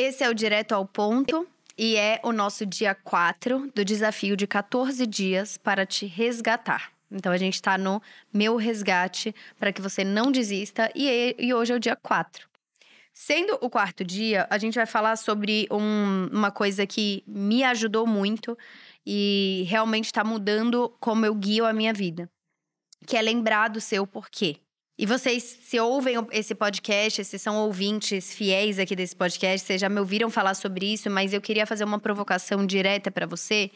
Esse é o Direto ao Ponto e é o nosso dia 4 do desafio de 14 dias para te resgatar. Então a gente está no meu resgate para que você não desista e, e, hoje é o dia 4. Sendo o quarto dia, a gente vai falar sobre um, uma coisa que me ajudou muito e realmente está mudando como eu guio a minha vida, que é lembrar do seu porquê. E vocês, se ouvem esse podcast, se são ouvintes fiéis aqui desse podcast, vocês já me ouviram falar sobre isso, mas eu queria fazer uma provocação direta para você,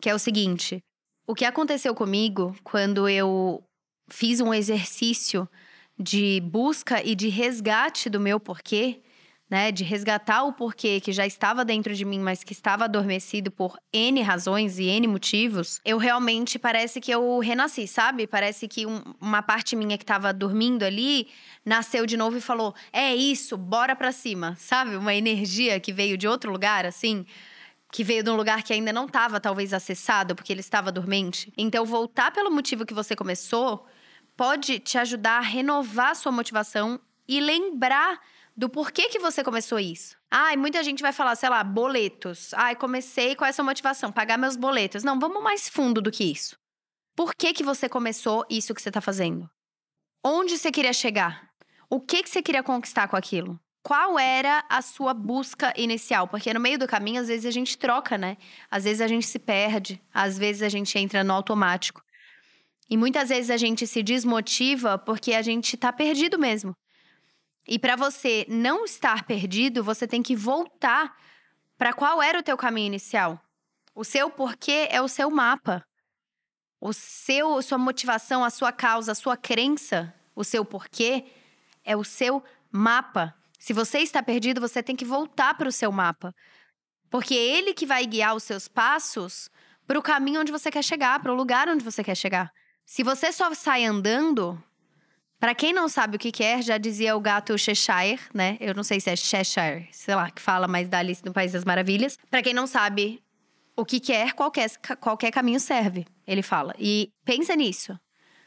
que é o seguinte: o que aconteceu comigo quando eu fiz um exercício de busca e de resgate do meu porquê né, de resgatar o porquê que já estava dentro de mim, mas que estava adormecido por N razões e N motivos, eu realmente parece que eu renasci, sabe? Parece que um, uma parte minha que estava dormindo ali nasceu de novo e falou: "É isso, bora para cima", sabe? Uma energia que veio de outro lugar assim, que veio de um lugar que ainda não estava talvez acessado porque ele estava dormente. Então voltar pelo motivo que você começou pode te ajudar a renovar sua motivação e lembrar do porquê que você começou isso. Ai, muita gente vai falar, sei lá, boletos. Ai, comecei com essa motivação, pagar meus boletos. Não, vamos mais fundo do que isso. Por que que você começou isso que você está fazendo? Onde você queria chegar? O que que você queria conquistar com aquilo? Qual era a sua busca inicial? Porque no meio do caminho, às vezes a gente troca, né? Às vezes a gente se perde, às vezes a gente entra no automático. E muitas vezes a gente se desmotiva porque a gente tá perdido mesmo. E para você não estar perdido, você tem que voltar para qual era o teu caminho inicial. O seu porquê é o seu mapa. O seu, sua motivação, a sua causa, a sua crença, o seu porquê é o seu mapa. Se você está perdido, você tem que voltar para o seu mapa. Porque é ele que vai guiar os seus passos para o caminho onde você quer chegar, para o lugar onde você quer chegar. Se você só sai andando, para quem não sabe o que, que é, já dizia o gato Cheshire, né? Eu não sei se é Cheshire, sei lá, que fala mais da Alice no País das Maravilhas. Para quem não sabe o que quer, qualquer, qualquer caminho serve, ele fala. E pensa nisso.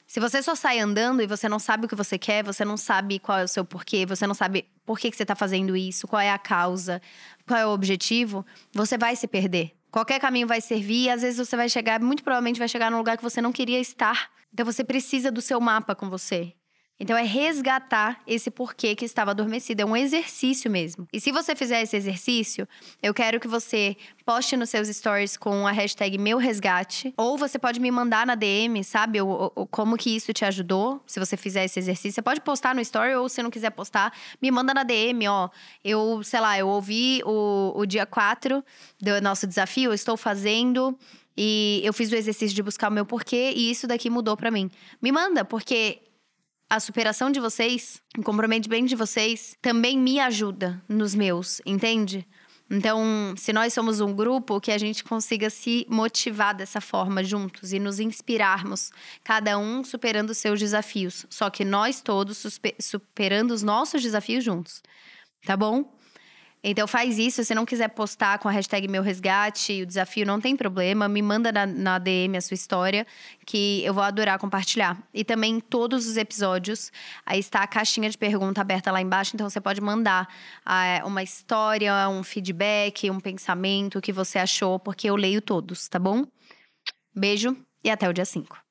Se você só sai andando e você não sabe o que você quer, você não sabe qual é o seu porquê, você não sabe por que, que você está fazendo isso, qual é a causa, qual é o objetivo, você vai se perder. Qualquer caminho vai servir e às vezes você vai chegar, muito provavelmente vai chegar num lugar que você não queria estar. Então você precisa do seu mapa com você. Então é resgatar esse porquê que estava adormecido, é um exercício mesmo. E se você fizer esse exercício, eu quero que você poste nos seus stories com a hashtag meu resgate, ou você pode me mandar na DM, sabe, o, como que isso te ajudou, se você fizer esse exercício. Você pode postar no story ou se não quiser postar, me manda na DM, ó. Eu, sei lá, eu ouvi o, o dia 4 do nosso desafio, eu estou fazendo e eu fiz o exercício de buscar o meu porquê e isso daqui mudou para mim. Me manda, porque a superação de vocês, o comprometimento de vocês, também me ajuda nos meus, entende? Então, se nós somos um grupo, que a gente consiga se motivar dessa forma juntos e nos inspirarmos, cada um superando seus desafios. Só que nós todos superando os nossos desafios juntos. Tá bom? Então faz isso, se não quiser postar com a hashtag meu resgate, o desafio não tem problema, me manda na, na DM a sua história, que eu vou adorar compartilhar. E também todos os episódios, aí está a caixinha de pergunta aberta lá embaixo, então você pode mandar uh, uma história, um feedback, um pensamento, o que você achou, porque eu leio todos, tá bom? Beijo e até o dia 5.